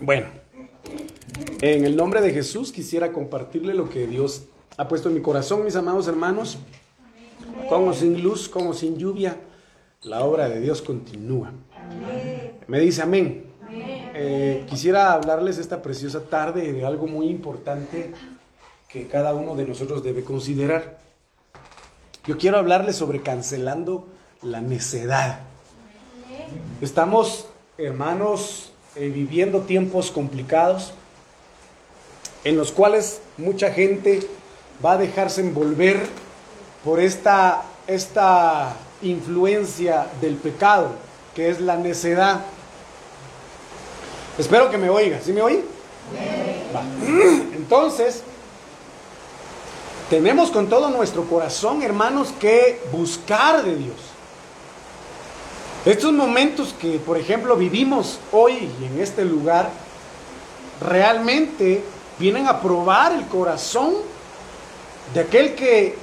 Bueno, en el nombre de Jesús quisiera compartirle lo que Dios ha puesto en mi corazón, mis amados hermanos. Como sin luz, como sin lluvia, la obra de Dios continúa. Me dice amén. Eh, quisiera hablarles esta preciosa tarde de algo muy importante que cada uno de nosotros debe considerar. Yo quiero hablarles sobre cancelando la necedad. Estamos, hermanos, eh, viviendo tiempos complicados en los cuales mucha gente va a dejarse envolver por esta, esta influencia del pecado, que es la necedad. Espero que me oiga. ¿Sí me oye? Entonces, tenemos con todo nuestro corazón, hermanos, que buscar de Dios. Estos momentos que, por ejemplo, vivimos hoy en este lugar, realmente vienen a probar el corazón de aquel que,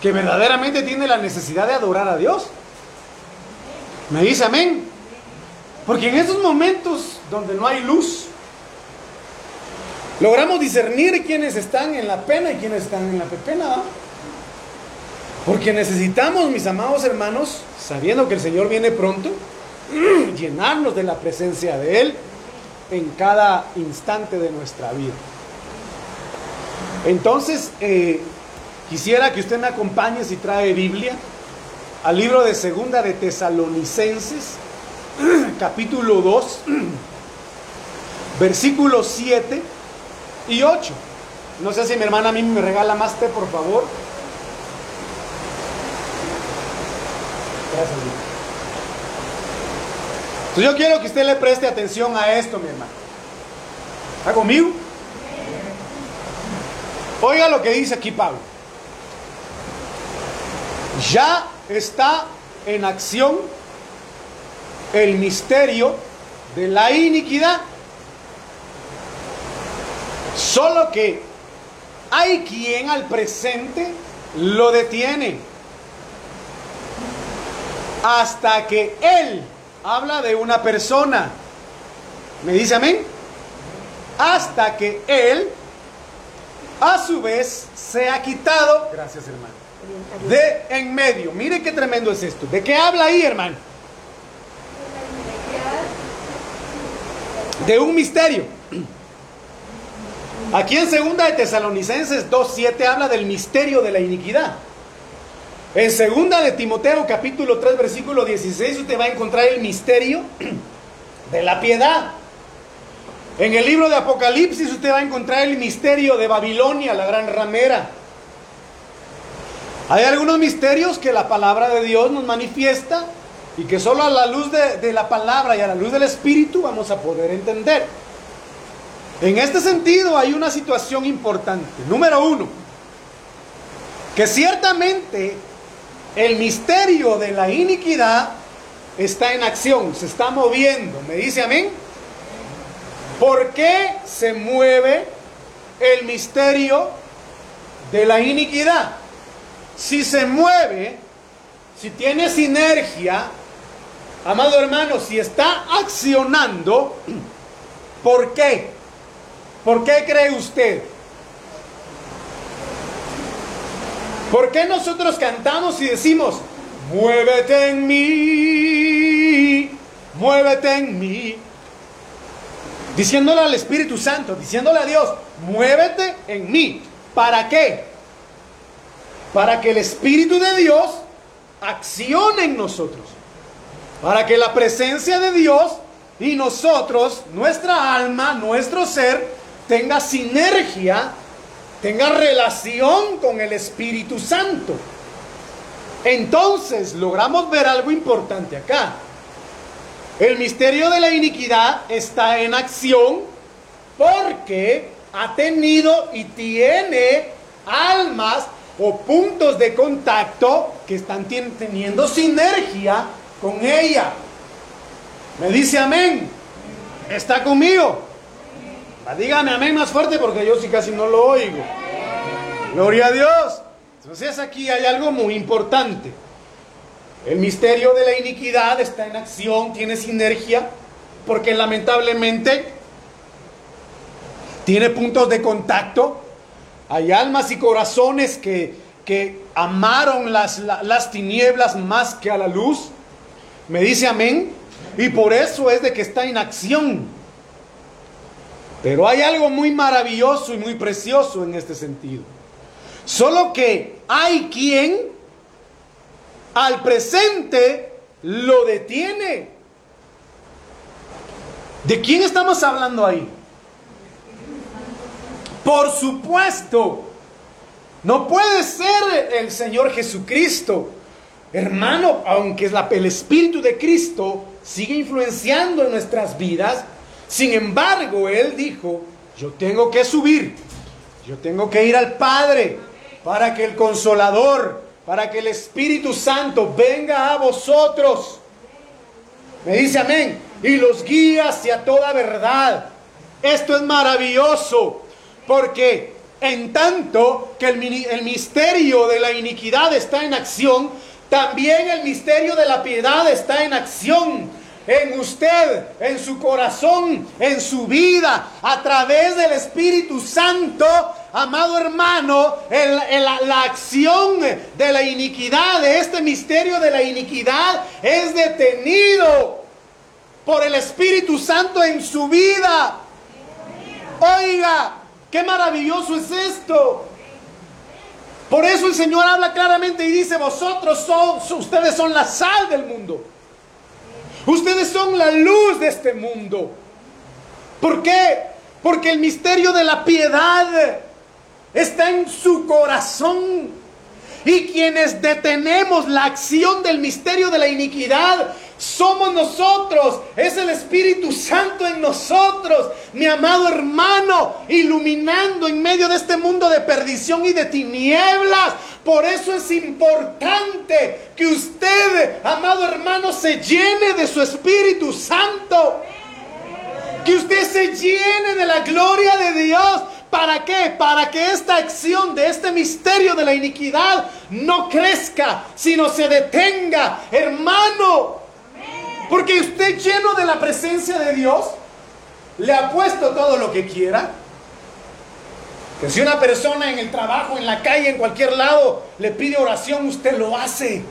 que verdaderamente tiene la necesidad de adorar a Dios. Me dice amén. Porque en esos momentos donde no hay luz, logramos discernir quiénes están en la pena y quiénes están en la pepena. Porque necesitamos, mis amados hermanos, sabiendo que el Señor viene pronto, llenarnos de la presencia de Él en cada instante de nuestra vida. Entonces, eh, quisiera que usted me acompañe si trae Biblia al libro de Segunda de Tesalonicenses, capítulo 2, versículos 7 y 8. No sé si mi hermana a mí me regala más té, por favor. Gracias, Entonces yo quiero que usted le preste atención a esto, mi hermano. ¿Está conmigo? Oiga lo que dice aquí Pablo. Ya está en acción el misterio de la iniquidad. Solo que hay quien al presente lo detiene hasta que Él habla de una persona. ¿Me dice amén? Hasta que Él, a su vez, se ha quitado, gracias hermano, de en medio. Mire qué tremendo es esto. ¿De qué habla ahí, hermano? De un misterio. Aquí en segunda de Tesalonicenses 2.7 habla del misterio de la iniquidad. En segunda de Timoteo capítulo 3 versículo 16 usted va a encontrar el misterio de la piedad. En el libro de Apocalipsis usted va a encontrar el misterio de Babilonia, la gran ramera. Hay algunos misterios que la palabra de Dios nos manifiesta y que solo a la luz de, de, la palabra y a la luz del Espíritu vamos a poder entender. En este sentido hay una situación importante. Número uno, que ciertamente el misterio de la iniquidad está en acción, se está moviendo. ¿Me dice amén? ¿Por qué se mueve el misterio de la iniquidad? Si se mueve, si tiene sinergia, amado hermano, si está accionando, ¿por qué? ¿Por qué cree usted? ¿Por qué nosotros cantamos y decimos, muévete en mí, muévete en mí? Diciéndole al Espíritu Santo, diciéndole a Dios, muévete en mí. ¿Para qué? Para que el Espíritu de Dios accione en nosotros. Para que la presencia de Dios y nosotros, nuestra alma, nuestro ser, tenga sinergia tenga relación con el Espíritu Santo. Entonces logramos ver algo importante acá. El misterio de la iniquidad está en acción porque ha tenido y tiene almas o puntos de contacto que están teniendo sinergia con ella. Me dice amén. ¿Está conmigo? Dígame amén más fuerte porque yo sí casi no lo oigo. Gloria a Dios. Entonces aquí hay algo muy importante. El misterio de la iniquidad está en acción, tiene sinergia porque lamentablemente tiene puntos de contacto. Hay almas y corazones que, que amaron las, las tinieblas más que a la luz. Me dice amén. Y por eso es de que está en acción. Pero hay algo muy maravilloso y muy precioso en este sentido. Solo que hay quien al presente lo detiene. ¿De quién estamos hablando ahí? Por supuesto, no puede ser el Señor Jesucristo. Hermano, aunque el Espíritu de Cristo sigue influenciando en nuestras vidas, sin embargo, Él dijo, yo tengo que subir, yo tengo que ir al Padre para que el consolador, para que el Espíritu Santo venga a vosotros. Me dice amén. Y los guía hacia toda verdad. Esto es maravilloso. Porque en tanto que el, el misterio de la iniquidad está en acción, también el misterio de la piedad está en acción en usted, en su corazón, en su vida, a través del Espíritu Santo, amado hermano, la acción de la iniquidad, de este misterio de la iniquidad, es detenido por el Espíritu Santo en su vida. Oiga, qué maravilloso es esto. Por eso el Señor habla claramente y dice, vosotros son, ustedes son la sal del mundo. Ustedes son la luz de este mundo. ¿Por qué? Porque el misterio de la piedad está en su corazón. Y quienes detenemos la acción del misterio de la iniquidad somos nosotros, es el Espíritu Santo en nosotros, mi amado hermano, iluminando en medio de este mundo de perdición y de tinieblas. Por eso es importante que usted, amado hermano, se llene de su Espíritu Santo. Que usted se llene de la gloria de Dios. ¿Para qué? Para que esta acción de este misterio de la iniquidad no crezca, sino se detenga. Hermano, porque usted lleno de la presencia de Dios, le ha puesto todo lo que quiera. Que si una persona en el trabajo, en la calle, en cualquier lado, le pide oración, usted lo hace.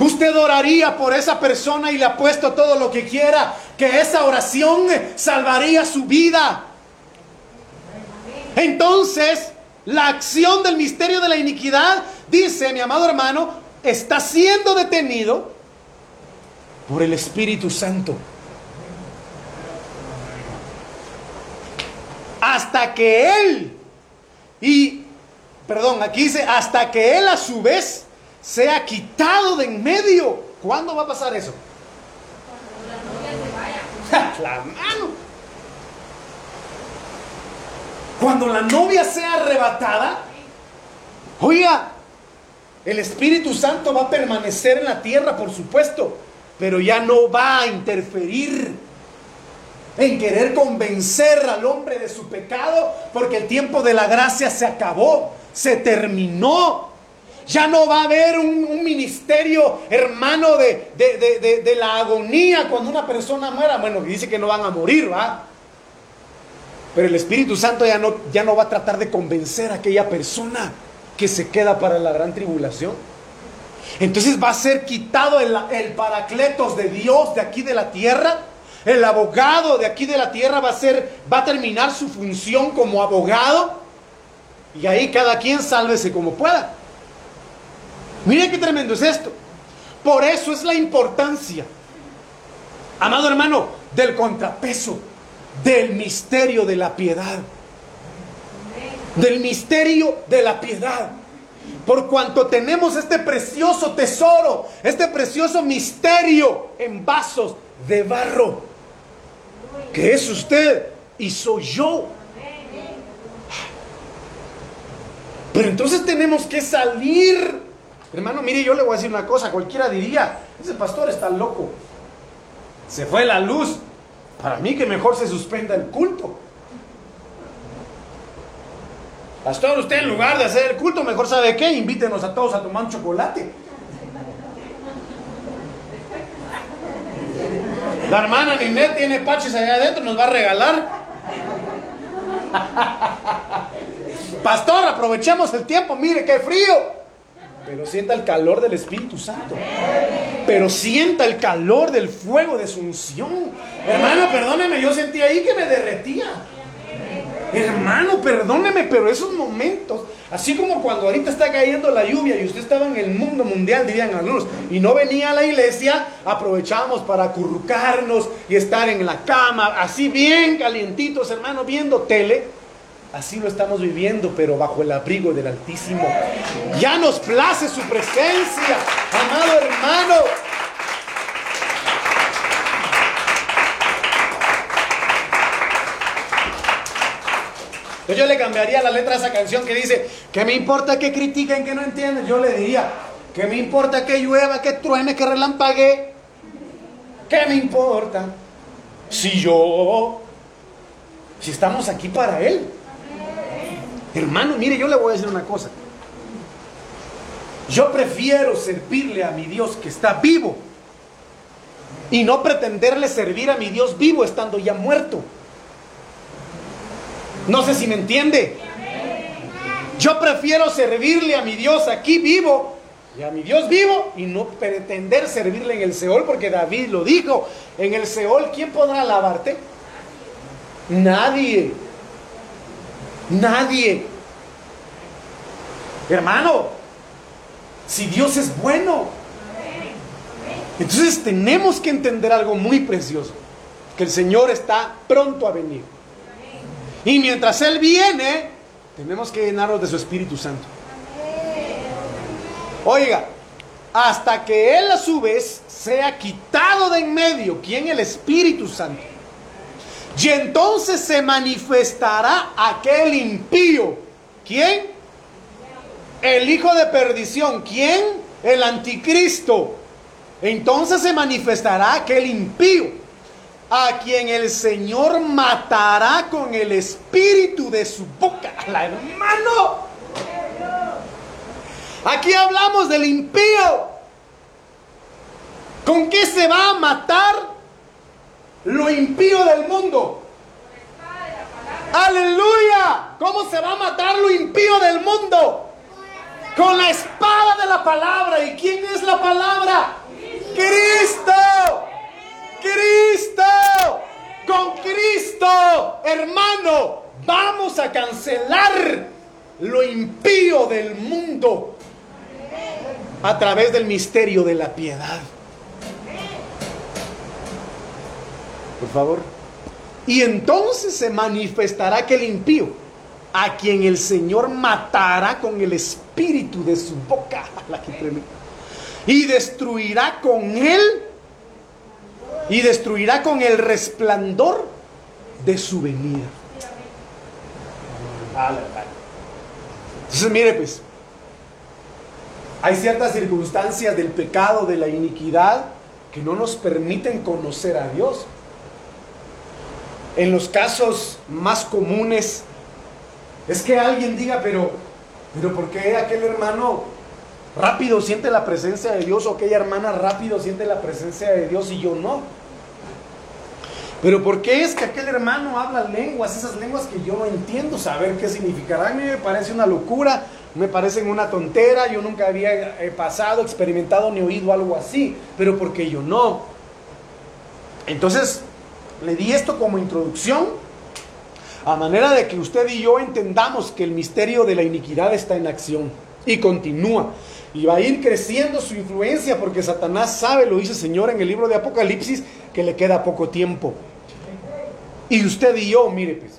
Usted oraría por esa persona y le ha puesto todo lo que quiera, que esa oración salvaría su vida. Entonces, la acción del misterio de la iniquidad, dice mi amado hermano, está siendo detenido por el Espíritu Santo. Hasta que Él, y, perdón, aquí dice, hasta que Él a su vez sea quitado de en medio. ¿Cuándo va a pasar eso? Cuando la novia se vaya. la mano. Cuando la novia sea arrebatada, oiga, el Espíritu Santo va a permanecer en la tierra, por supuesto, pero ya no va a interferir en querer convencer al hombre de su pecado, porque el tiempo de la gracia se acabó, se terminó. Ya no va a haber un, ministerio hermano de, de, la agonía cuando una persona muera. Bueno, dice que no van a morir, ¿va? Pero el Espíritu Santo ya no, ya no va a tratar de convencer a aquella persona que se queda para la gran tribulación. Entonces va a ser quitado el, el paracletos de Dios de aquí de la tierra. El abogado de aquí de la tierra va a ser, va a terminar su función como abogado. Y ahí cada quien sálvese como pueda. Mire qué tremendo es esto. Por eso es la importancia, amado hermano, del contrapeso, del misterio de la piedad. Del misterio de la piedad. Por cuanto tenemos este precioso tesoro, este precioso misterio en vasos de barro, que es usted y soy yo. Pero entonces tenemos que salir. Hermano, mire, yo le voy a decir una cosa, cualquiera diría, ese pastor está loco. Se fue la luz. Para mí que mejor se suspenda el culto. Pastor, usted en lugar de hacer el culto, mejor sabe qué, invítenos a todos a tomar un chocolate. La hermana Ninette tiene paches allá adentro, nos va a regalar. Pastor, aprovechemos el tiempo, mire qué frío. Pero sienta el calor del Espíritu Santo. Pero sienta el calor del fuego de su unción. Hermano, perdóneme, yo sentí ahí que me derretía. Hermano, perdóneme, pero esos momentos, así como cuando ahorita está cayendo la lluvia y usted estaba en el mundo mundial, dirían algunos, y no venía a la iglesia, aprovechábamos para acurrucarnos y estar en la cama, así bien calientitos, hermano, viendo tele. Así lo estamos viviendo, pero bajo el abrigo del Altísimo. Ya nos place su presencia, amado hermano. Yo le cambiaría la letra a esa canción que dice, ¿qué me importa que critiquen, que no entienden? Yo le diría, ¿qué me importa que llueva, que truene, que relampague? ¿Qué me importa? Si yo, si estamos aquí para Él. Hermano, mire, yo le voy a decir una cosa. Yo prefiero servirle a mi Dios que está vivo y no pretenderle servir a mi Dios vivo estando ya muerto. No sé si me entiende. Yo prefiero servirle a mi Dios aquí vivo y a mi Dios vivo y no pretender servirle en el Seol porque David lo dijo. En el Seol, ¿quién podrá alabarte? Nadie. Nadie. Hermano, si Dios es bueno, entonces tenemos que entender algo muy precioso, que el Señor está pronto a venir. Y mientras Él viene, tenemos que llenarnos de su Espíritu Santo. Oiga, hasta que Él a su vez sea quitado de en medio, ¿quién? El Espíritu Santo. Y entonces se manifestará aquel impío. ¿Quién? El hijo de perdición. ¿Quién? El anticristo. Entonces se manifestará aquel impío a quien el Señor matará con el espíritu de su boca. La hermano. Aquí hablamos del impío. ¿Con qué se va a matar? lo impío del mundo. Aleluya. ¿Cómo se va a matar lo impío del mundo? Con la espada de la palabra. ¿Y quién es la palabra? Cristo. Cristo. Con Cristo, hermano, vamos a cancelar lo impío del mundo a través del misterio de la piedad. por favor. Y entonces se manifestará aquel impío, a quien el Señor matará con el espíritu de su boca. Y destruirá con él, y destruirá con el resplandor de su venida. Entonces, mire, pues, hay ciertas circunstancias del pecado, de la iniquidad, que no nos permiten conocer a Dios. En los casos más comunes es que alguien diga, pero, pero ¿por qué aquel hermano rápido siente la presencia de Dios o aquella hermana rápido siente la presencia de Dios y yo no? Pero ¿por qué es que aquel hermano habla lenguas, esas lenguas que yo no entiendo saber qué significará? A mí me parece una locura, me parece una tontera, yo nunca había eh, pasado, experimentado ni oído algo así, pero ¿por qué yo no? Entonces, le di esto como introducción a manera de que usted y yo entendamos que el misterio de la iniquidad está en acción y continúa. Y va a ir creciendo su influencia porque Satanás sabe, lo dice el Señor en el libro de Apocalipsis, que le queda poco tiempo. Y usted y yo, mire pues,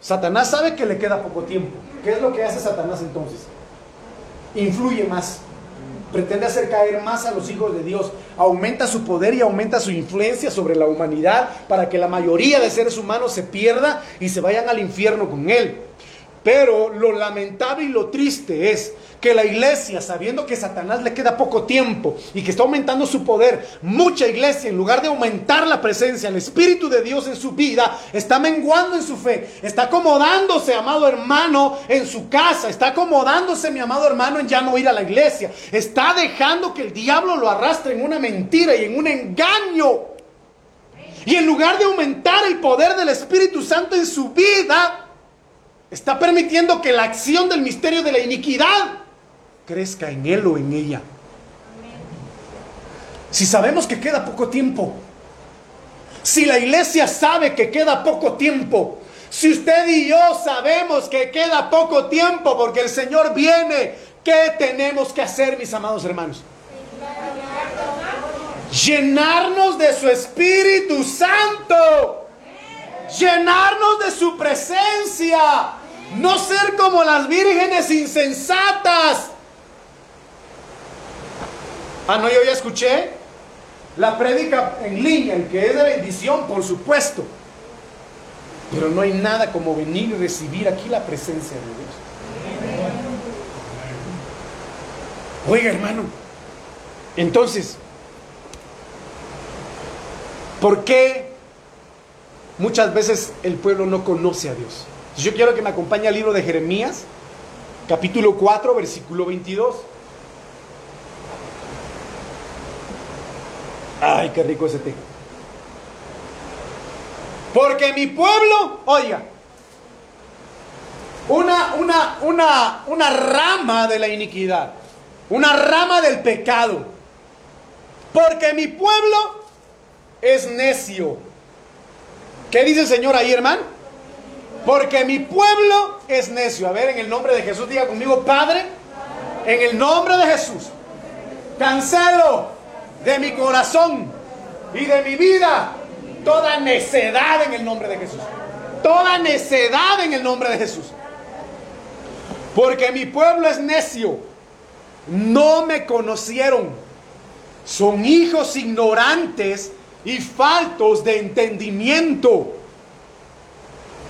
Satanás sabe que le queda poco tiempo. ¿Qué es lo que hace Satanás entonces? Influye más pretende hacer caer más a los hijos de Dios, aumenta su poder y aumenta su influencia sobre la humanidad para que la mayoría de seres humanos se pierda y se vayan al infierno con él. Pero lo lamentable y lo triste es que la iglesia, sabiendo que Satanás le queda poco tiempo y que está aumentando su poder, mucha iglesia, en lugar de aumentar la presencia, el Espíritu de Dios en su vida, está menguando en su fe, está acomodándose, amado hermano, en su casa, está acomodándose, mi amado hermano, en ya no ir a la iglesia, está dejando que el diablo lo arrastre en una mentira y en un engaño. Y en lugar de aumentar el poder del Espíritu Santo en su vida, está permitiendo que la acción del misterio de la iniquidad crezca en él o en ella. Si sabemos que queda poco tiempo, si la iglesia sabe que queda poco tiempo, si usted y yo sabemos que queda poco tiempo porque el Señor viene, ¿qué tenemos que hacer, mis amados hermanos? Llenarnos de su Espíritu Santo. Llenarnos de su presencia. No ser como las vírgenes insensatas. Ah, no, yo ya escuché la prédica en línea, el que es de bendición, por supuesto. Pero no hay nada como venir y recibir aquí la presencia de Dios. Oiga, hermano. Entonces, ¿por qué muchas veces el pueblo no conoce a Dios? Yo quiero que me acompañe al libro de Jeremías, capítulo 4, versículo 22. Ay, qué rico ese té. Porque mi pueblo, oiga, una, una, una, una rama de la iniquidad, una rama del pecado. Porque mi pueblo es necio. ¿Qué dice el Señor ahí, hermano? Porque mi pueblo es necio. A ver, en el nombre de Jesús, diga conmigo, Padre, en el nombre de Jesús, cancelo de mi corazón y de mi vida toda necedad en el nombre de Jesús. Toda necedad en el nombre de Jesús. Porque mi pueblo es necio. No me conocieron. Son hijos ignorantes y faltos de entendimiento.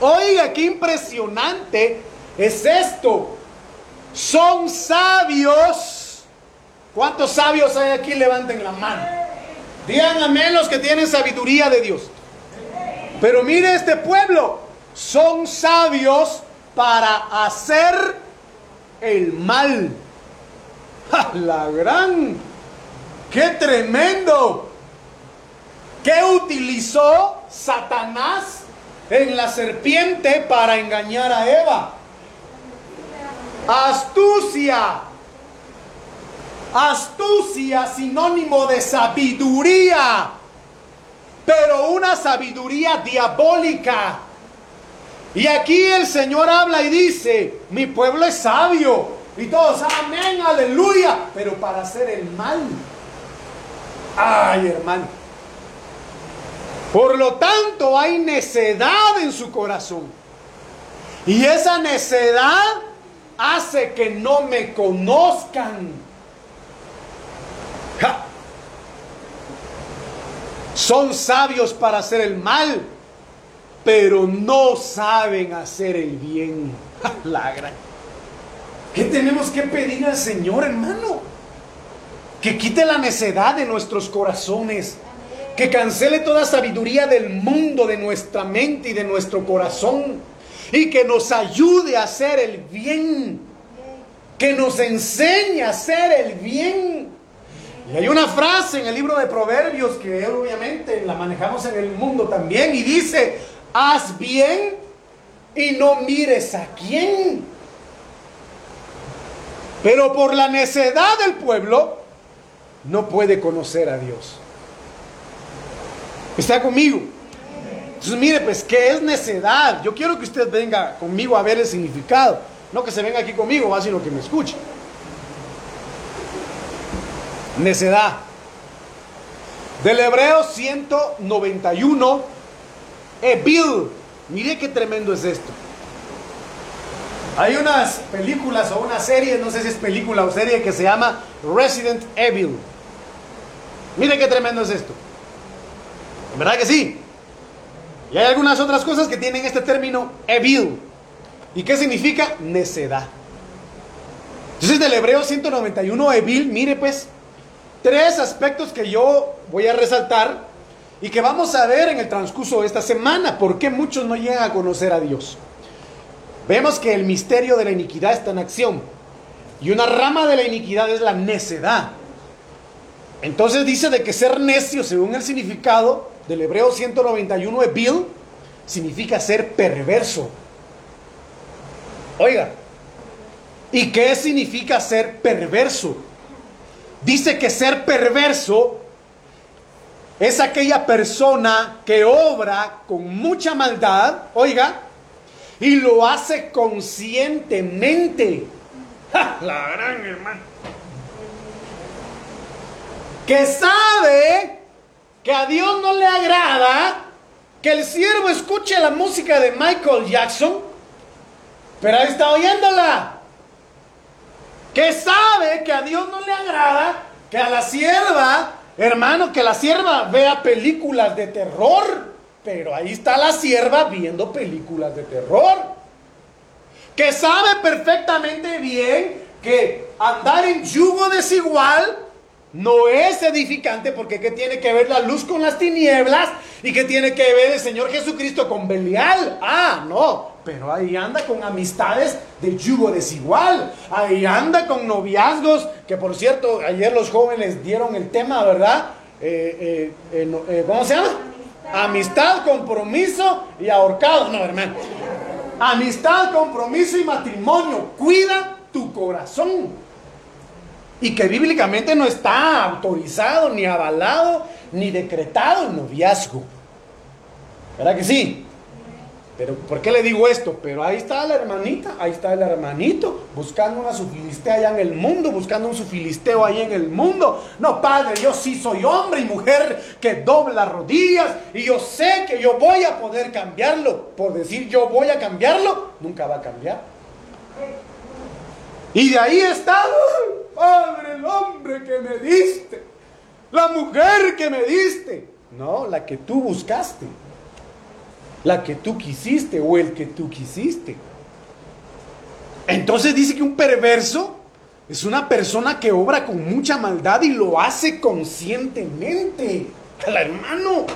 Oiga, qué impresionante es esto. Son sabios. ¿Cuántos sabios hay aquí? Levanten la mano. Digan los que tienen sabiduría de Dios. Pero mire este pueblo. Son sabios para hacer el mal. La gran. ¡Qué tremendo! ¿Qué utilizó Satanás en la serpiente para engañar a Eva? Astucia. Astucia, sinónimo de sabiduría, pero una sabiduría diabólica. Y aquí el Señor habla y dice, mi pueblo es sabio. Y todos, amén, aleluya, pero para hacer el mal. Ay, hermano. Por lo tanto, hay necedad en su corazón. Y esa necedad hace que no me conozcan. Son sabios para hacer el mal, pero no saben hacer el bien. La ¿Qué tenemos que pedir al Señor, hermano? Que quite la necedad de nuestros corazones. Que cancele toda sabiduría del mundo de nuestra mente y de nuestro corazón. Y que nos ayude a hacer el bien. Que nos enseñe a hacer el bien. Y hay una frase en el libro de Proverbios que obviamente la manejamos en el mundo también y dice, haz bien y no mires a quién. Pero por la necedad del pueblo no puede conocer a Dios. ¿Está conmigo? Entonces mire pues, ¿qué es necedad? Yo quiero que usted venga conmigo a ver el significado. No que se venga aquí conmigo, sino que me escuche necedad. Del hebreo 191, Evil. Mire qué tremendo es esto. Hay unas películas o una serie, no sé si es película o serie, que se llama Resident Evil. Mire qué tremendo es esto. ¿Verdad que sí? Y hay algunas otras cosas que tienen este término evil. ¿Y qué significa? Necedad. Entonces del hebreo 191, evil, mire pues, tres aspectos que yo voy a resaltar y que vamos a ver en el transcurso de esta semana, por qué muchos no llegan a conocer a Dios. Vemos que el misterio de la iniquidad está en acción y una rama de la iniquidad es la necedad. Entonces dice de que ser necio, según el significado, del hebreo 191 Bill significa ser perverso. Oiga, ¿y qué significa ser perverso? Dice que ser perverso es aquella persona que obra con mucha maldad, oiga, y lo hace conscientemente. La gran hermano. Que sabe que a Dios no le agrada que el siervo escuche la música de Michael Jackson, pero ahí está oyéndola. Que sabe que a Dios no le agrada que a la sierva, hermano, que la sierva vea películas de terror, pero ahí está la sierva viendo películas de terror. Que sabe perfectamente bien que andar en yugo desigual no es edificante porque ¿qué tiene que ver la luz con las tinieblas? ¿Y qué tiene que ver el Señor Jesucristo con Belial? Ah, no, pero ahí anda con amistades de yugo desigual. Ahí anda con noviazgos, que por cierto, ayer los jóvenes dieron el tema, ¿verdad? Eh, eh, eh, ¿Cómo se llama? Amistad, compromiso y ahorcado. No, hermano. Amistad, compromiso y matrimonio. Cuida tu corazón y que bíblicamente no está autorizado, ni avalado, ni decretado el noviazgo. ¿Verdad que sí? Pero ¿por qué le digo esto? Pero ahí está la hermanita, ahí está el hermanito, buscando una su allá en el mundo, buscando un su filisteo ahí en el mundo. No, padre, yo sí soy hombre y mujer que dobla rodillas y yo sé que yo voy a poder cambiarlo. Por decir yo voy a cambiarlo, nunca va a cambiar. Y de ahí está Padre, el hombre que me diste, la mujer que me diste. No, la que tú buscaste, la que tú quisiste o el que tú quisiste. Entonces dice que un perverso es una persona que obra con mucha maldad y lo hace conscientemente. Al hermano,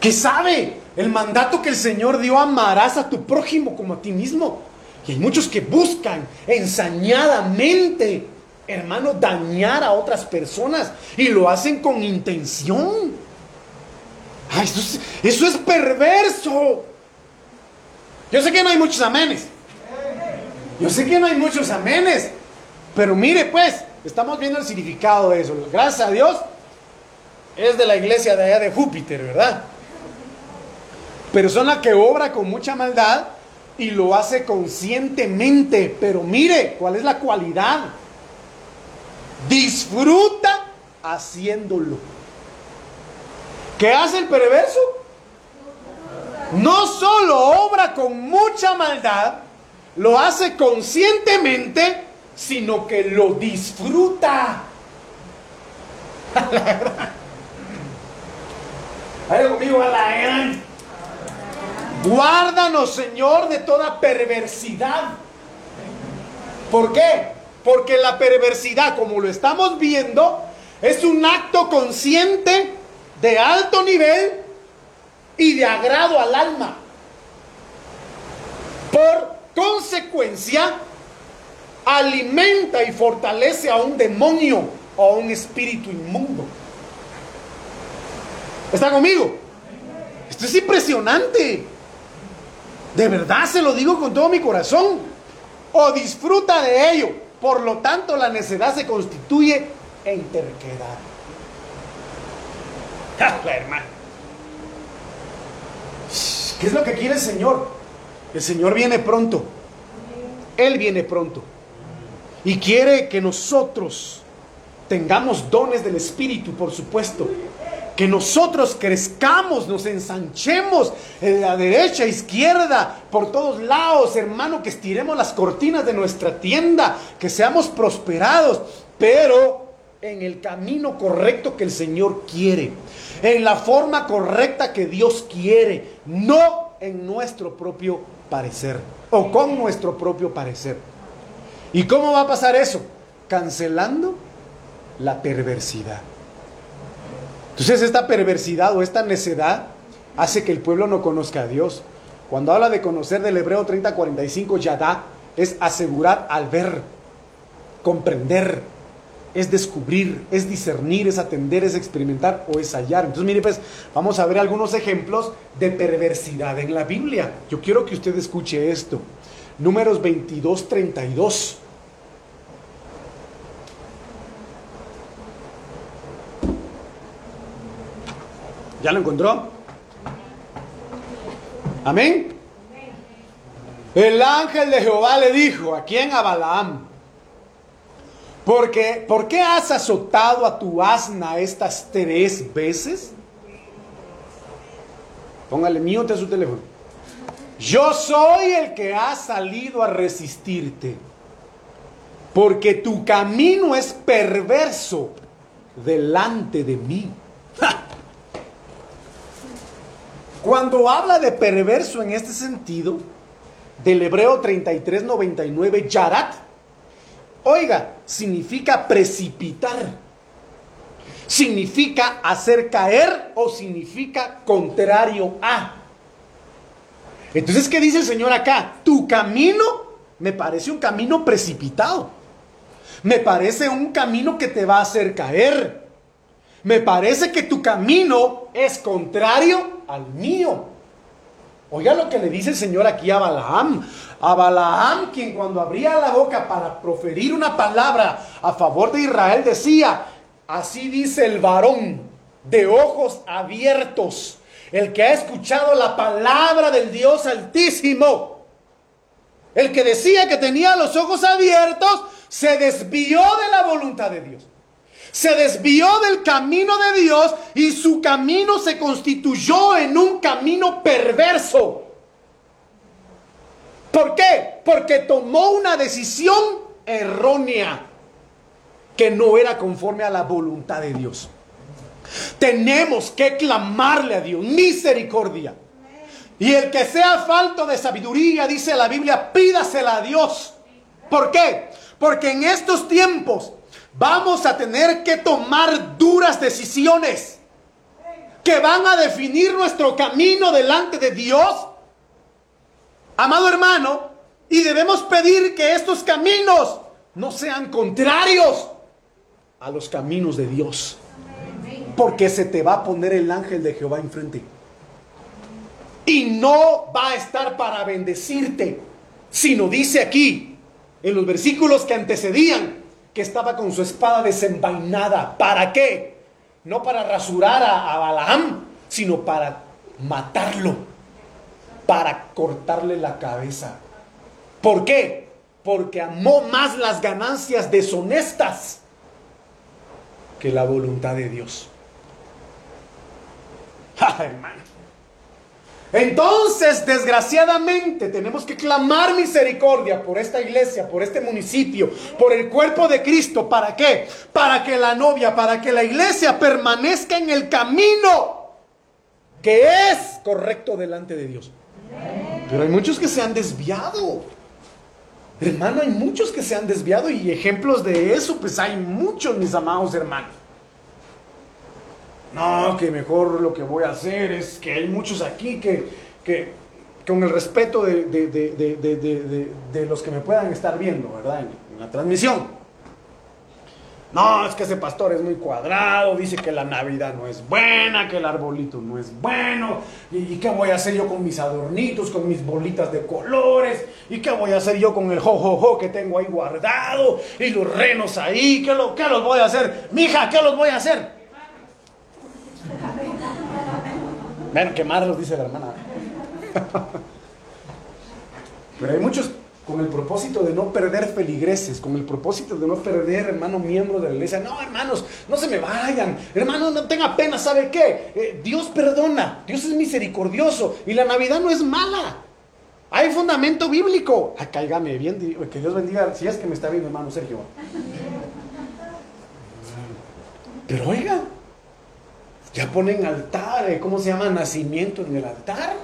que sabe el mandato que el Señor dio, amarás a tu prójimo como a ti mismo. Y hay muchos que buscan ensañadamente, hermano, dañar a otras personas y lo hacen con intención. Eso, es, perverso. Yo sé que no hay muchos amenes. Yo sé que no hay muchos amenes. Pero mire pues, estamos viendo el significado de eso. Gracias a Dios, es de la iglesia de allá de Júpiter, ¿verdad? Persona que obra con mucha maldad y lo hace conscientemente. Pero mire, ¿cuál es la cualidad? Disfruta haciéndolo. ¿Qué hace el perverso? No solo obra con mucha maldad, lo hace conscientemente, sino que lo disfruta. Conmigo a la gran. Guárdanos, Señor, de toda perversidad. ¿Por qué? Porque la perversidad, como lo estamos viendo, es un acto consciente de alto nivel y de agrado al alma. Por consecuencia, alimenta y fortalece a un demonio o a un espíritu inmundo. ¿Está conmigo? Esto es impresionante. De verdad se lo digo con todo mi corazón. O disfruta de ello. Por lo tanto, la necedad se constituye en terquedad. Hermana. ¿Qué es lo que quiere el Señor? El Señor viene pronto. Él viene pronto. Y quiere que nosotros tengamos dones del Espíritu, por supuesto que nosotros crezcamos, nos ensanchemos en la derecha, izquierda, por todos lados, hermano, que estiremos las cortinas de nuestra tienda, que seamos prosperados, pero en el camino correcto que el Señor quiere, en la forma correcta que Dios quiere, no en nuestro propio parecer o con nuestro propio parecer. ¿Y cómo va a pasar eso? Cancelando la perversidad. Entonces esta perversidad o esta necedad hace que el pueblo no conozca a Dios. Cuando habla de conocer del hebreo 30:45, yadá es asegurar al ver, comprender. Es descubrir, es discernir, es atender, es experimentar o es hallar. Entonces, mire, pues vamos a ver algunos ejemplos de perversidad en la Biblia. Yo quiero que usted escuche esto. Números 22, 32. ¿Ya lo encontró? Amén. El ángel de Jehová le dijo, ¿a quién? A Balaam. Porque, ¿por qué has azotado a tu asna estas tres veces? Póngale mute a su teléfono. Yo soy el que ha salido a resistirte, porque tu camino es perverso delante de mí. Cuando habla de perverso en este sentido, del hebreo 3399, yarat, oiga, significa precipitar, significa hacer caer o significa contrario a. Entonces, ¿qué dice el Señor acá? Tu camino me parece un camino precipitado. Me parece un camino que te va a hacer caer. Me parece que tu camino es contrario al mío. Oiga lo que le dice el Señor aquí a Balaam. A Balaam, quien cuando abría la boca para proferir una palabra a favor de Israel decía, así dice el varón de ojos abiertos el que ha escuchado la palabra del Dios Altísimo, el que decía que tenía los ojos abiertos, se desvió de la voluntad de Dios. Se desvió del camino de Dios y su camino se constituyó en un camino perverso. ¿Por qué? Porque tomó una decisión errónea que no era conforme a la voluntad de Dios. Tenemos que clamarle a Dios misericordia. Y el que sea falto de sabiduría, dice la Biblia, pídasela a Dios. ¿Por qué? Porque en estos tiempos vamos a tener que tomar duras decisiones que van a definir nuestro camino delante de Dios. Amado hermano, y debemos pedir que estos caminos no sean contrarios a los caminos de Dios porque se te va a poner el ángel de Jehová enfrente. Y no va a estar para bendecirte, sino dice aquí, en los versículos que antecedían, que estaba con su espada desenvainada. ¿Para qué? No para rasurar a, a Balaam, sino para matarlo, para cortarle la cabeza. ¿Por qué? Porque amó más las ganancias deshonestas que la voluntad de Dios. Entonces, desgraciadamente, tenemos que clamar misericordia por esta iglesia, por este municipio, por el cuerpo de Cristo. ¿Para qué? Para que la novia, para que la iglesia permanezca en el camino que es correcto delante de Dios. Pero hay muchos que se han desviado. Hermano, hay muchos que se han desviado y ejemplos de eso, pues hay muchos, mis amados hermanos. No, que mejor lo que voy a hacer es que hay muchos aquí que, que con el respeto de, de, los que me puedan estar viendo, ¿verdad? En, la transmisión. No, es que ese pastor es muy cuadrado, dice que la Navidad no es buena, que el arbolito no es bueno, y, qué voy a hacer yo con mis adornitos, con mis bolitas de colores, y qué voy a hacer yo con el jojojo que tengo ahí guardado, y los renos ahí, ¿qué, lo, qué los voy a hacer? Mija, ¿qué los voy a hacer? Ven, quemarlos, dice la hermana. Pero hay muchos con el propósito de no perder feligreses, con el propósito de no perder, hermano, miembros de la iglesia. No, hermanos, no se me vayan. Hermano, no tenga pena, ¿sabe qué? Eh, Dios perdona, Dios es misericordioso y la Navidad no es mala. Hay fundamento bíblico. Ay, cáigame bien, que Dios bendiga, si es que me está viendo, hermano Sergio. Pero oiga, ya ponen altar, eh, ¿cómo se llama? Nacimiento en el altar.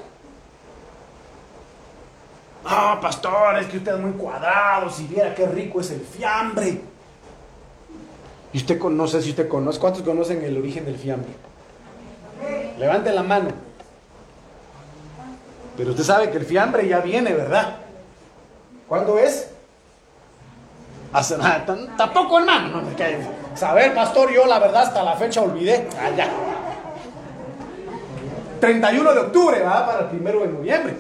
Ah, pastor, es que usted es muy cuadrado, si viera qué rico es el fiambre. Y usted no sé si usted conoce, ¿cuántos conocen el origen del fiambre? Levante la mano. Pero usted sabe que el fiambre ya viene, ¿verdad? ¿Cuándo es? Hace tampoco hermano. saber, pastor, yo la verdad hasta la fecha olvidé. Allá. 31 de octubre, va para el primero de noviembre.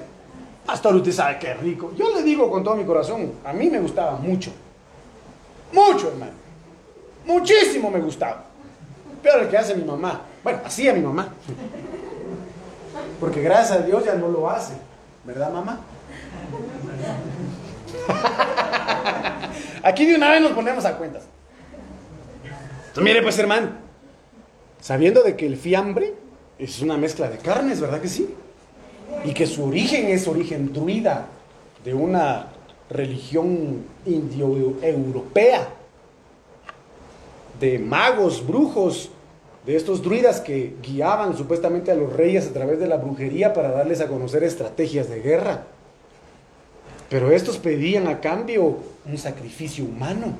Pastor, usted sabe qué rico. Yo le digo con todo mi corazón, a mí me gustaba mucho. Mucho, hermano. Muchísimo me gustaba. Pero el que hace mi mamá. Bueno, hacía mi mamá. Porque gracias a Dios ya no lo hace. ¿Verdad, mamá? Aquí de una vez nos ponemos a cuentas. Entonces, mire pues hermano, sabiendo de que el fiambre es una mezcla de carnes, ¿verdad que sí? Y que su origen es origen druida de una religión indio-europea, de magos, brujos, de estos druidas que guiaban supuestamente a los reyes a través de la brujería para darles a conocer estrategias de guerra. Pero estos pedían a cambio un sacrificio humano.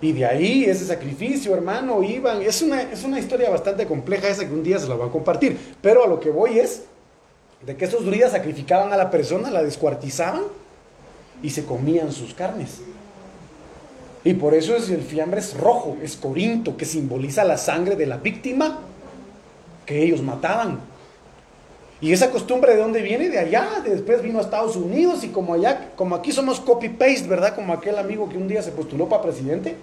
Y de ahí ese sacrificio, hermano, iban. Es una, es una historia bastante compleja esa que un día se la voy a compartir. Pero a lo que voy es de que estos druidas sacrificaban a la persona, la descuartizaban y se comían sus carnes. Y por eso es, el fiambre es rojo, es corinto, que simboliza la sangre de la víctima que ellos mataban. Y esa costumbre de dónde viene? De allá, después vino a Estados Unidos y como allá, como aquí somos copy-paste, ¿verdad? Como aquel amigo que un día se postuló para presidente,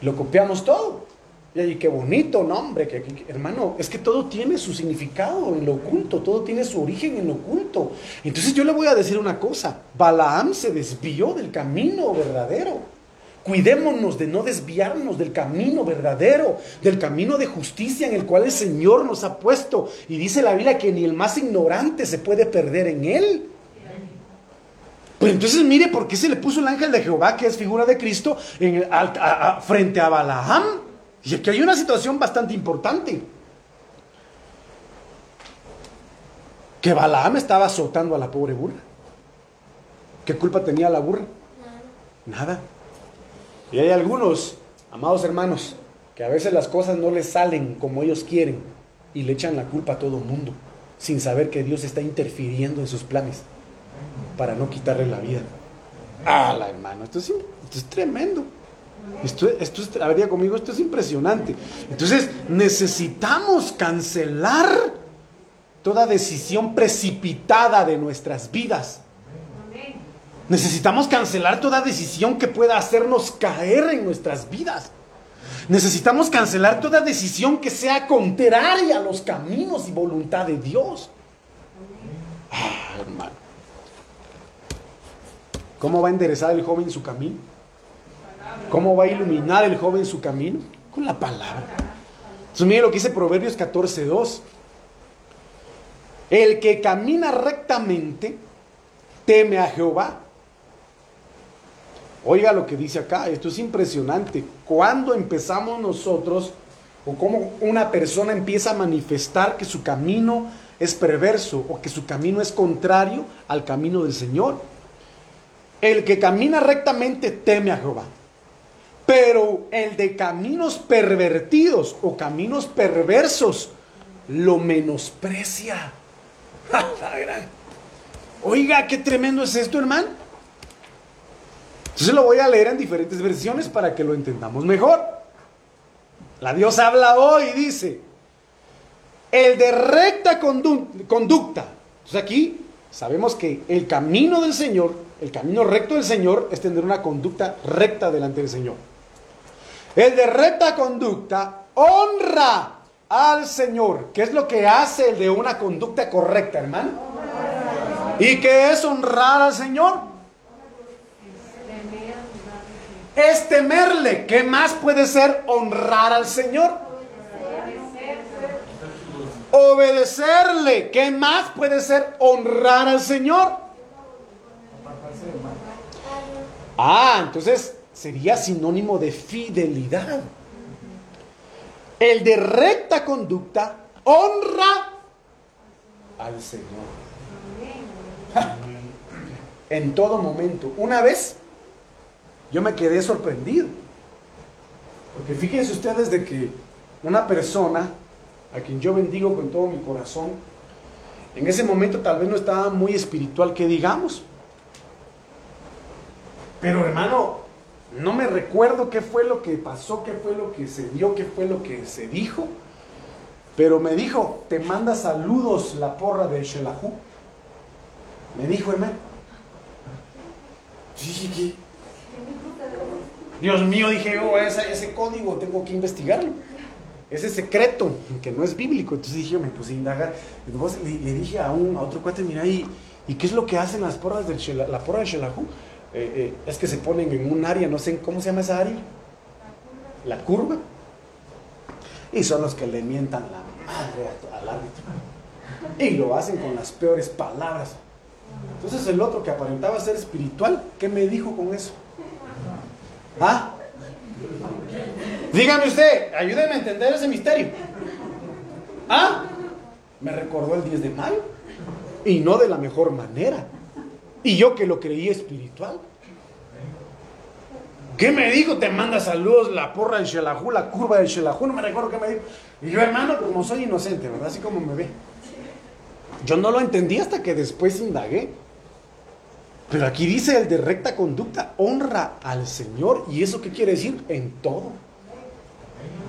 lo copiamos todo. Y ahí, qué bonito nombre, que, hermano, es que todo tiene su significado en lo oculto, todo tiene su origen en lo oculto. Entonces yo le voy a decir una cosa, Balaam se desvió del camino verdadero. Cuidémonos de no desviarnos del camino verdadero, del camino de justicia en el cual el Señor nos ha puesto. Y dice la Biblia que ni el más ignorante se puede perder en él. Pues entonces mire por qué se le puso el ángel de Jehová, que es figura de Cristo, frente a Balaam. Y aquí hay una situación bastante importante. Que Balaam estaba azotando a la pobre burra. ¿Qué culpa tenía la burra? Nada. Y hay algunos, amados hermanos, que a veces las cosas no les salen como ellos quieren y le echan la culpa a todo el mundo, sin saber que Dios está interfiriendo en sus planes para no quitarle la vida. Ah, la hermano, esto es, es tremendo. Esto, esto es, conmigo, esto es impresionante. Entonces, necesitamos cancelar toda decisión precipitada de nuestras vidas Necesitamos cancelar toda decisión que pueda hacernos caer en nuestras vidas. Necesitamos cancelar toda decisión que sea contraria a los caminos y voluntad de Dios. Ah, hermano. ¿Cómo va a enderezar el joven su camino? ¿Cómo va a iluminar el joven su camino? Con la palabra. Entonces, mire lo que dice Proverbios 14:2. El que camina rectamente teme a Jehová Oiga lo que dice acá, esto es impresionante. Cuando empezamos nosotros, o cómo una persona empieza a manifestar que su camino es perverso o que su camino es contrario al camino del Señor. El que camina rectamente teme a Jehová. Pero el de caminos pervertidos o caminos perversos lo menosprecia. Oiga, qué tremendo es esto, hermano. Entonces lo voy a leer en diferentes versiones para que lo entendamos mejor. La Dios habla hoy y dice, el de recta conducta. Entonces aquí sabemos que el camino del Señor, el camino recto del Señor es tener una conducta recta delante del Señor. El de recta conducta honra al Señor. ¿Qué es lo que hace el de una conducta correcta, hermano? ¿Y qué es honrar al Señor? Es temerle. ¿Qué más puede ser honrar al Señor? Obedecerle. ¿Qué más puede ser honrar al Señor? Ah, entonces sería sinónimo de fidelidad. El de recta conducta honra al Señor. En todo momento. Una vez yo me quedé sorprendido. Porque fíjense ustedes de que una persona a quien yo bendigo con todo mi corazón, en ese momento tal vez no estaba muy espiritual que digamos. Pero hermano, no me recuerdo qué fue lo que pasó, qué fue lo que se dio, qué fue lo que se dijo. Pero me dijo, te manda saludos la porra de Shelahu. Me dijo, hermano. Dios mío, dije yo, ese, código tengo que investigarlo. Ese secreto, que no es bíblico. Entonces dije, me puse a indagar. Le, dije a, un, a otro cuate, mira, ¿y, ¿y qué es lo que hacen las porras del la porra de Shelahu? Eh, eh, es que se ponen en un área, no sé cómo se llama esa área. La curva. Y son los que le mientan la madre al árbitro. Y lo hacen con las peores palabras. Entonces el otro que aparentaba ser espiritual, ¿qué me dijo con eso? ¿Ah? Dígame usted, ayúdeme a entender ese misterio. ¿Ah? Me recordó el 10 de mayo. Y no de la mejor manera. Y yo que lo creí espiritual. ¿Qué me dijo? Te manda saludos la porra del Shelahu, la curva del Shelahu. No me recuerdo qué me dijo. Y yo, hermano, como soy inocente, ¿verdad? Así como me ve. Yo no lo entendí hasta que después indagué. Pero aquí dice el de recta conducta, honra al Señor. ¿Y eso qué quiere decir? En todo.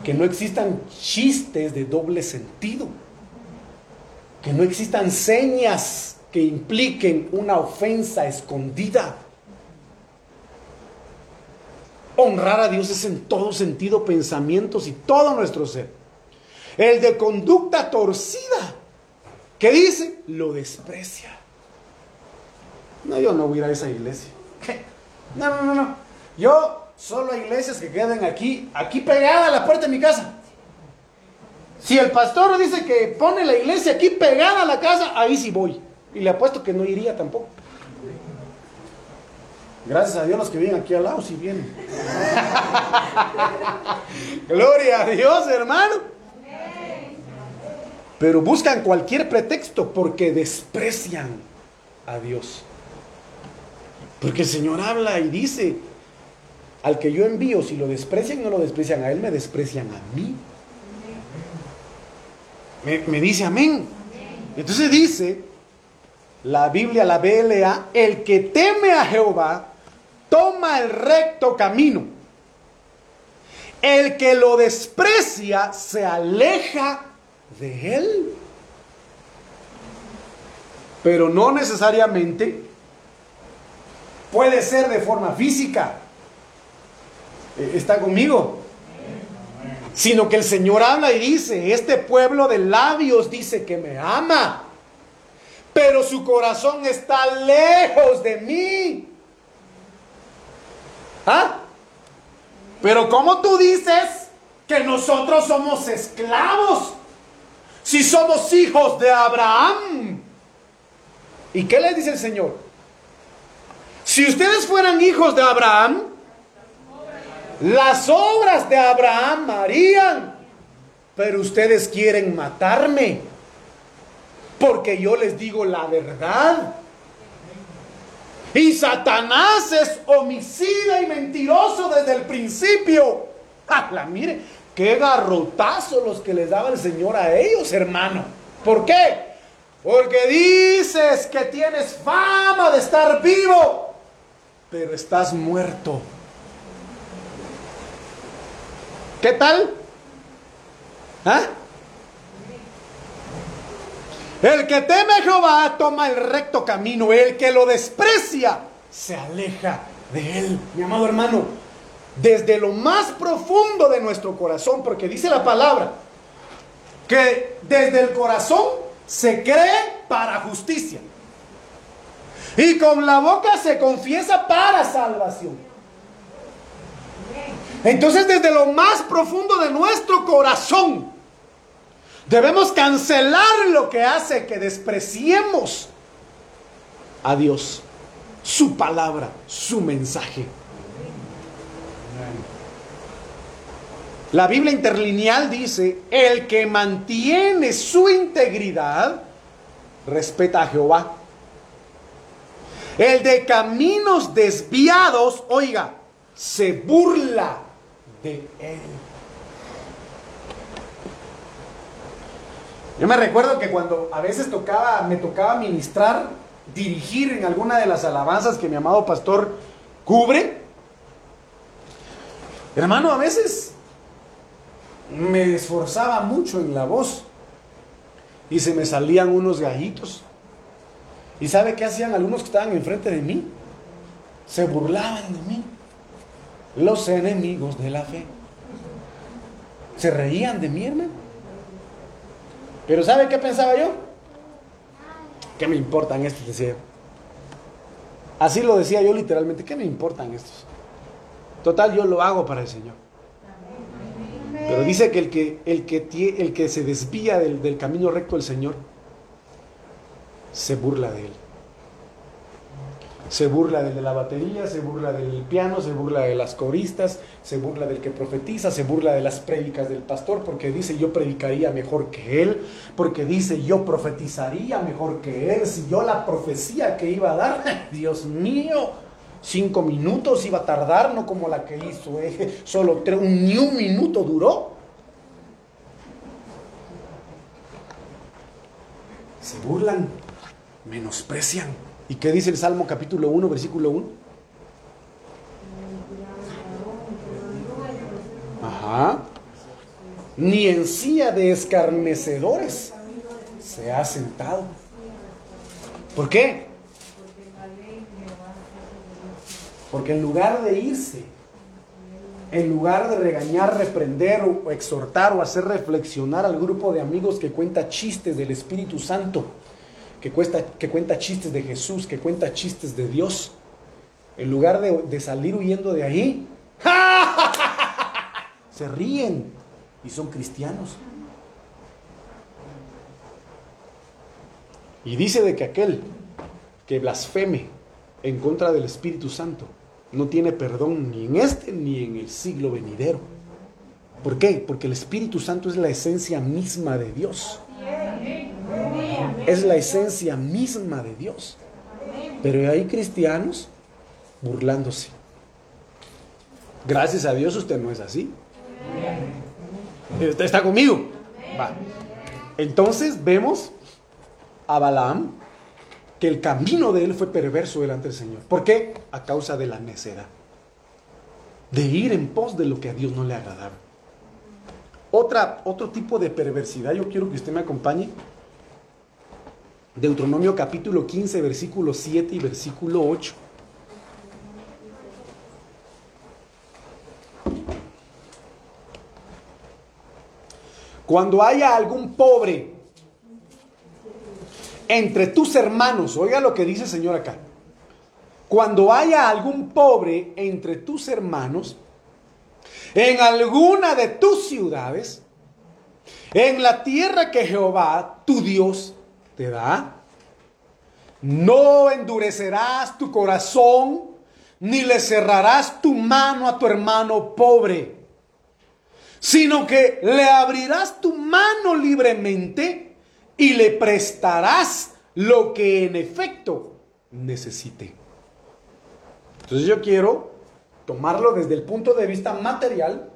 Que no existan chistes de doble sentido. Que no existan señas que impliquen una ofensa escondida. Honrar a Dios es en todo sentido, pensamientos y todo nuestro ser. El de conducta torcida, ¿qué dice? Lo desprecia. No, yo no voy a ir a esa iglesia. No, no, no, no. Yo solo a iglesias que queden aquí, aquí pegada a la puerta de mi casa. Si el pastor dice que pone la iglesia aquí pegada a la casa, ahí sí voy. Y le apuesto que no iría tampoco. Gracias a Dios los que vienen aquí al lado sí vienen. Gloria a Dios, hermano. Pero buscan cualquier pretexto porque desprecian a Dios. Porque el Señor habla y dice, al que yo envío, si lo desprecian, no lo desprecian a Él, me desprecian a mí. Me, me dice amén. Entonces dice, la Biblia, la BLA, el que teme a Jehová, toma el recto camino. El que lo desprecia se aleja de él. Pero no necesariamente puede ser de forma física. Eh, ¿Está conmigo? Sino que el Señor habla y dice, este pueblo de labios dice que me ama pero su corazón está lejos de mí. ¿Ah? Pero ¿cómo tú dices que nosotros somos esclavos si somos hijos de Abraham? ¿Y qué le dice el Señor? Si ustedes fueran hijos de Abraham, las obras de Abraham harían, pero ustedes quieren matarme porque yo les digo la verdad. Y Satanás es homicida y mentiroso desde el principio. ¡Hala, mire! ¡Qué garrotazo los que les daba el Señor a ellos, hermano! ¿Por qué? Porque dices que tienes fama de estar vivo, pero estás muerto. ¿Qué tal? ¿Ah? El que teme a Jehová toma el recto camino. El que lo desprecia se aleja de él. Mi amado hermano, desde lo más profundo de nuestro corazón, porque dice la palabra, que desde el corazón se cree para justicia. Y con la boca se confiesa para salvación. Entonces desde lo más profundo de nuestro corazón, Debemos cancelar lo que hace que despreciemos a Dios, su palabra, su mensaje. La Biblia interlineal dice, el que mantiene su integridad, respeta a Jehová. El de caminos desviados, oiga, se burla de él. Yo me recuerdo que cuando a veces tocaba, me tocaba ministrar, dirigir en alguna de las alabanzas que mi amado pastor cubre. Hermano, a veces me esforzaba mucho en la voz y se me salían unos gallitos. ¿Y sabe qué hacían algunos que estaban enfrente de mí? Se burlaban de mí. Los enemigos de la fe. Se reían de mí, hermano. Pero ¿sabe qué pensaba yo? ¿Qué me importan estos? Decía. Así lo decía yo literalmente. ¿Qué me importan estos? Total, yo lo hago para el Señor. Pero dice que el que, el que, el que se desvía del, del camino recto del Señor se burla de él. Se burla del de la batería, se burla del piano, se burla de las coristas, se burla del que profetiza, se burla de las prédicas del pastor, porque dice yo predicaría mejor que él, porque dice yo profetizaría mejor que él, si yo la profecía que iba a dar, Dios mío, cinco minutos iba a tardar, no como la que hizo, eh, solo ni un minuto duró. Se burlan menosprecian. ¿Y qué dice el Salmo capítulo 1, versículo 1? Ajá. Ni en silla de escarnecedores se ha sentado. ¿Por qué? Porque en lugar de irse, en lugar de regañar, reprender o exhortar o hacer reflexionar al grupo de amigos que cuenta chistes del Espíritu Santo, que, cuesta, que cuenta chistes de Jesús, que cuenta chistes de Dios, en lugar de, salir huyendo de ahí, se ríen y son cristianos. Y dice de que aquel que blasfeme en contra del Espíritu Santo no tiene perdón ni en este ni en el siglo venidero. ¿Por qué? Porque el Espíritu Santo es la esencia misma de Dios es la esencia misma de Dios. Pero hay cristianos burlándose. Gracias a Dios usted no es así. ¿Usted está conmigo? Entonces vemos a Balaam que el camino de él fue perverso delante del Señor. ¿Por qué? A causa de la necedad. De ir en pos de lo que a Dios no le agradaba. Otra, otro tipo de perversidad, yo quiero que usted me acompañe Deuteronomio capítulo 15, versículo 7 y versículo 8. Cuando haya algún pobre entre tus hermanos, oiga lo que dice el Señor acá. Cuando haya algún pobre entre tus hermanos, en alguna de tus ciudades, en la tierra que Jehová, tu Dios, te da. No endurecerás tu corazón, ni le cerrarás tu mano a tu hermano pobre, sino que le abrirás tu mano libremente y le prestarás lo que en efecto necesite. Entonces yo quiero tomarlo desde el punto de vista material,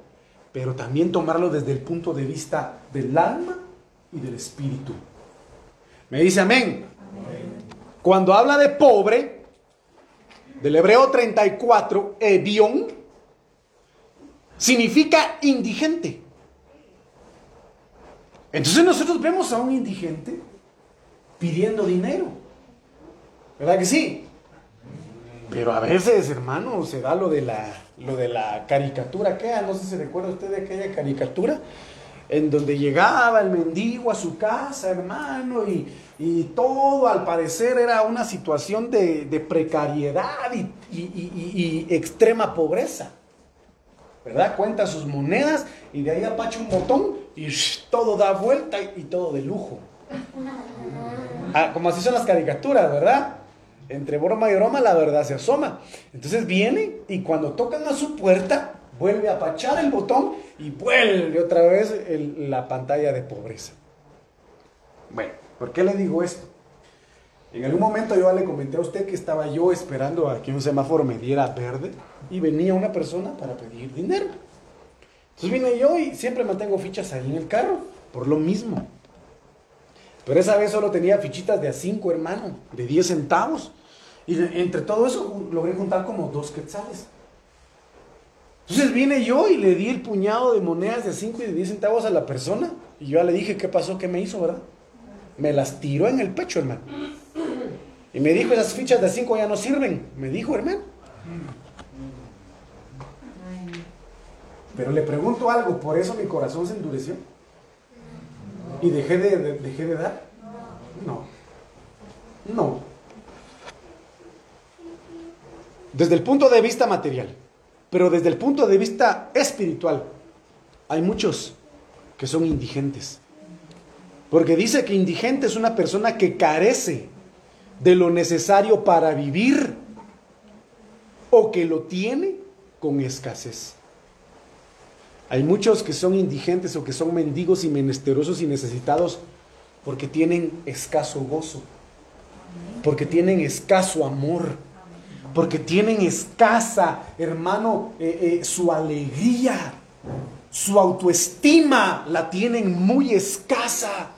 pero también tomarlo desde el punto de vista del alma y del espíritu. Me dice amén. Cuando habla de pobre, del hebreo 34, ebión, significa indigente. Entonces nosotros vemos a un indigente pidiendo dinero. ¿Verdad que sí? Pero a veces, hermano, se da lo de la, lo de la caricatura. ¿Qué? No sé si recuerda usted de aquella caricatura en donde llegaba el mendigo a su casa, hermano, y, todo al parecer era una situación de, precariedad y, extrema pobreza. ¿Verdad? Cuenta sus monedas y de ahí apacha un botón y todo da vuelta y todo de lujo. Ah, como así son las caricaturas, ¿verdad? Entre broma y broma la verdad se asoma. Entonces viene y cuando tocan a su puerta, vuelve a pachar el botón y vuelve otra vez la pantalla de pobreza. Bueno, ¿por qué le digo esto? En algún momento yo le comenté a usted que estaba yo esperando a que un semáforo me diera verde y venía una persona para pedir dinero. Entonces vine yo y siempre mantengo fichas ahí en el carro, por lo mismo. Pero esa vez solo tenía fichitas de a 5, hermano, de 10 centavos. Y entre todo eso logré juntar como dos quetzales. Entonces vine yo y le di el puñado de monedas de 5 y de 10 centavos a la persona. Y yo le dije, ¿qué pasó? ¿Qué me hizo, verdad? Me las tiró en el pecho, hermano. Y me dijo, esas fichas de 5 ya no sirven. Me dijo, hermano. Pero le pregunto algo, ¿por eso mi corazón se endureció? ¿Y dejé de, dejé de dar? No. No. Desde el punto de vista material. Pero desde el punto de vista espiritual, hay muchos que son indigentes. Porque dice que indigente es una persona que carece de lo necesario para vivir o que lo tiene con escasez. Hay muchos que son indigentes o que son mendigos y menesterosos y necesitados porque tienen escaso gozo, porque tienen escaso amor porque tienen escasa, hermano, eh, eh, su alegría, su autoestima la tienen muy escasa.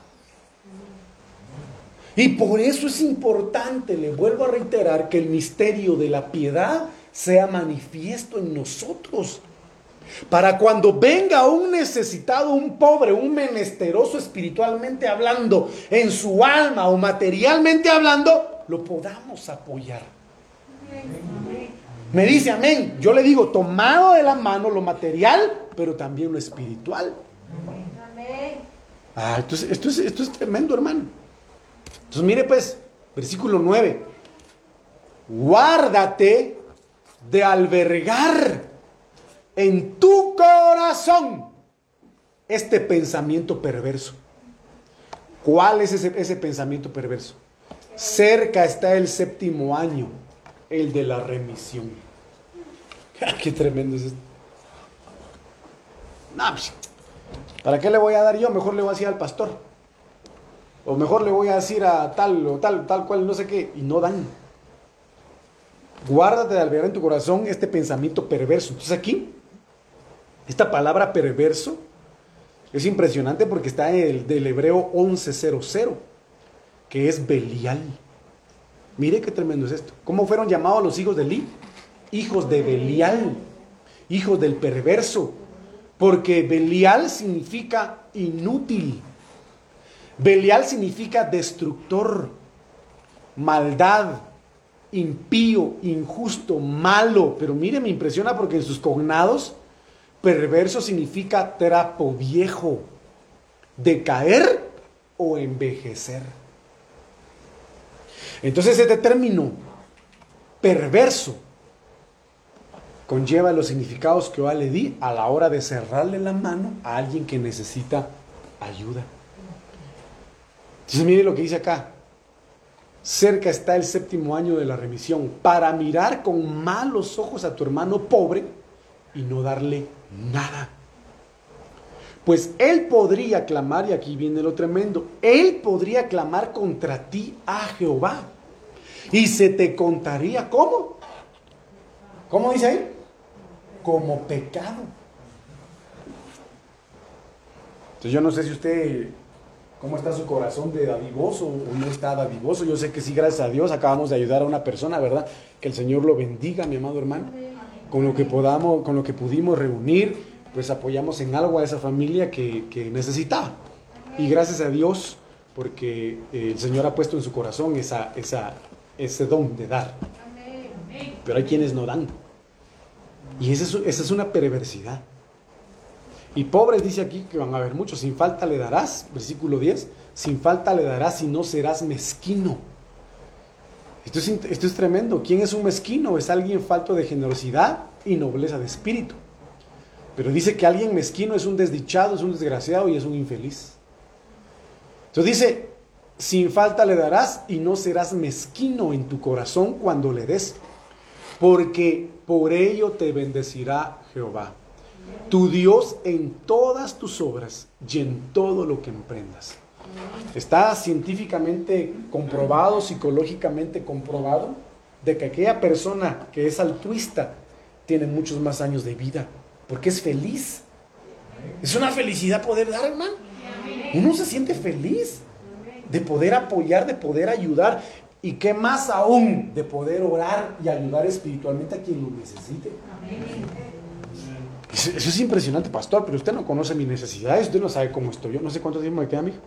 Y por eso es importante, le vuelvo a reiterar, que el misterio de la piedad sea manifiesto en nosotros. Para cuando venga un necesitado, un pobre, un menesteroso espiritualmente hablando, en su alma o materialmente hablando, lo podamos apoyar. Me dice amén. Yo le digo, tomado de la mano lo material, pero también lo espiritual. Ah, esto es, esto es tremendo, hermano. Entonces, mire pues, versículo 9. Guárdate de albergar en tu corazón este pensamiento perverso. ¿Cuál es ese, ese pensamiento perverso? Cerca está el séptimo año el de la remisión. Qué tremendo es esto. Pues, ¿Para qué le voy a dar yo? Mejor le voy a decir al pastor. O mejor le voy a decir a tal o tal, tal cual, no sé qué. Y no dan. Guárdate de albergar en tu corazón este pensamiento perverso. Entonces aquí, esta palabra perverso es impresionante porque está en el, del hebreo 1100, que es Belial. Mire qué tremendo es esto. ¿Cómo fueron llamados los hijos de Li? Hijos de Belial, hijos del perverso. Porque Belial significa inútil. Belial significa destructor, maldad, impío, injusto, malo. Pero mire, me impresiona porque en sus cognados, perverso significa trapo viejo, decaer o envejecer. Entonces este término perverso conlleva los significados que yo le di a la hora de cerrarle la mano a alguien que necesita ayuda. Entonces mire lo que dice acá. Cerca está el séptimo año de la remisión para mirar con malos ojos a tu hermano pobre y no darle nada. Pues él podría clamar, y aquí viene lo tremendo, él podría clamar contra ti a Jehová. Y se te contaría cómo. ¿Cómo dice ahí? Como pecado. Entonces yo no sé si usted, cómo está su corazón de dadivoso o no está dadivoso. Yo sé que sí, gracias a Dios, acabamos de ayudar a una persona, ¿verdad? Que el Señor lo bendiga, mi amado hermano. Con lo que podamos, con lo que pudimos reunir pues apoyamos en algo a esa familia que, necesitaba. Y gracias a Dios, porque eh, el Señor ha puesto en su corazón esa, ese don de dar. Pero hay quienes no dan. Y esa es, esa es una perversidad. Y pobres dice aquí que van a haber muchos, sin falta le darás, versículo 10, sin falta le darás y no serás mezquino. Esto es, esto es tremendo. ¿Quién es un mezquino? Es alguien falto de generosidad y nobleza de espíritu. Pero dice que alguien mezquino es un desdichado, es un desgraciado y es un infeliz. Entonces dice, sin falta le darás y no serás mezquino en tu corazón cuando le des, porque por ello te bendecirá Jehová, tu Dios en todas tus obras y en todo lo que emprendas. Está científicamente comprobado, psicológicamente comprobado, de que aquella persona que es altruista tiene muchos más años de vida porque es feliz. Es una felicidad poder dar, hermano. Uno se siente feliz de poder apoyar, de poder ayudar. Y qué más aún de poder orar y ayudar espiritualmente a quien lo necesite. Eso es impresionante, pastor, pero usted no conoce mis necesidades, usted no sabe cómo estoy yo. No sé cuánto tiempo me queda, hijo.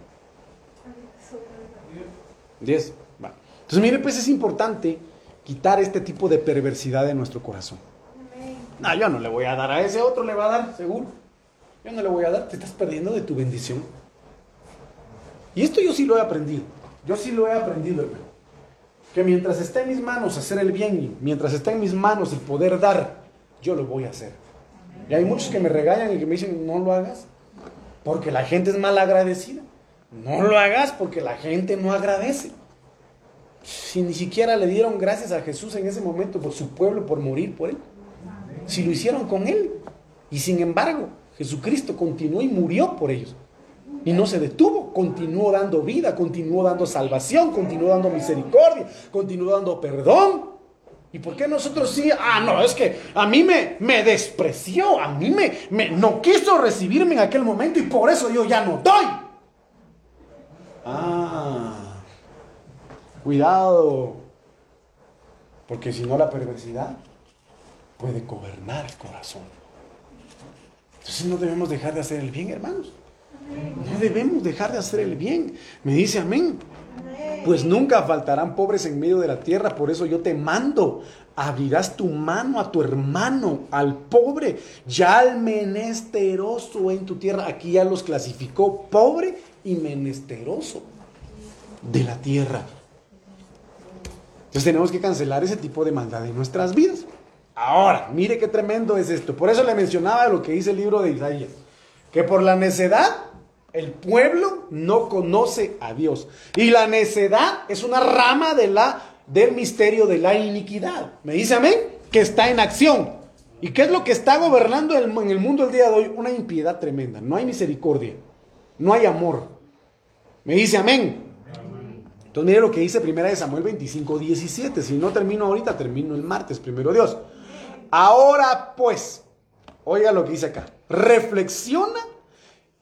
Diez. Entonces, mire, pues es importante quitar este tipo de perversidad de nuestro corazón. No, yo no le voy a dar a ese otro, le va a dar, seguro. Yo no le voy a dar, te estás perdiendo de tu bendición. Y esto yo sí lo he aprendido. Yo sí lo he aprendido, hermano. Que mientras esté en mis manos hacer el bien mientras esté en mis manos el poder dar, yo lo voy a hacer. Y hay muchos que me regañan y que me dicen, no lo hagas, porque la gente es mal agradecida. No lo hagas porque la gente no agradece. Si ni siquiera le dieron gracias a Jesús en ese momento por su pueblo, por morir por él. Si lo hicieron con él. Y sin embargo, Jesucristo continuó y murió por ellos. Y no se detuvo, continuó dando vida, continuó dando salvación, continuó dando misericordia, continuó dando perdón. ¿Y por qué nosotros sí? Ah, no, es que a mí me, me despreció, a mí me, me no quiso recibirme en aquel momento y por eso yo ya no doy. Ah, cuidado, porque si no la perversidad puede gobernar el corazón. Entonces no debemos dejar de hacer el bien, hermanos. No debemos dejar de hacer el bien. Me dice amén. Pues nunca faltarán pobres en medio de la tierra, por eso yo te mando. Abrirás tu mano a tu hermano, al pobre, ya al menesteroso en tu tierra. Aquí ya los clasificó pobre y menesteroso de la tierra. Entonces tenemos que cancelar ese tipo de maldad en nuestras vidas. Ahora, mire qué tremendo es esto. Por eso le mencionaba lo que dice el libro de Isaías. Que por la necedad el pueblo no conoce a Dios. Y la necedad es una rama de la, del misterio de la iniquidad. ¿Me dice amén? Que está en acción. ¿Y qué es lo que está gobernando en el mundo el día de hoy? Una impiedad tremenda. No hay misericordia. No hay amor. ¿Me dice amén? Entonces mire lo que dice primera de Samuel 25, 17. Si no termino ahorita, termino el martes, primero Dios. Ahora pues, oiga lo que dice acá. Reflexiona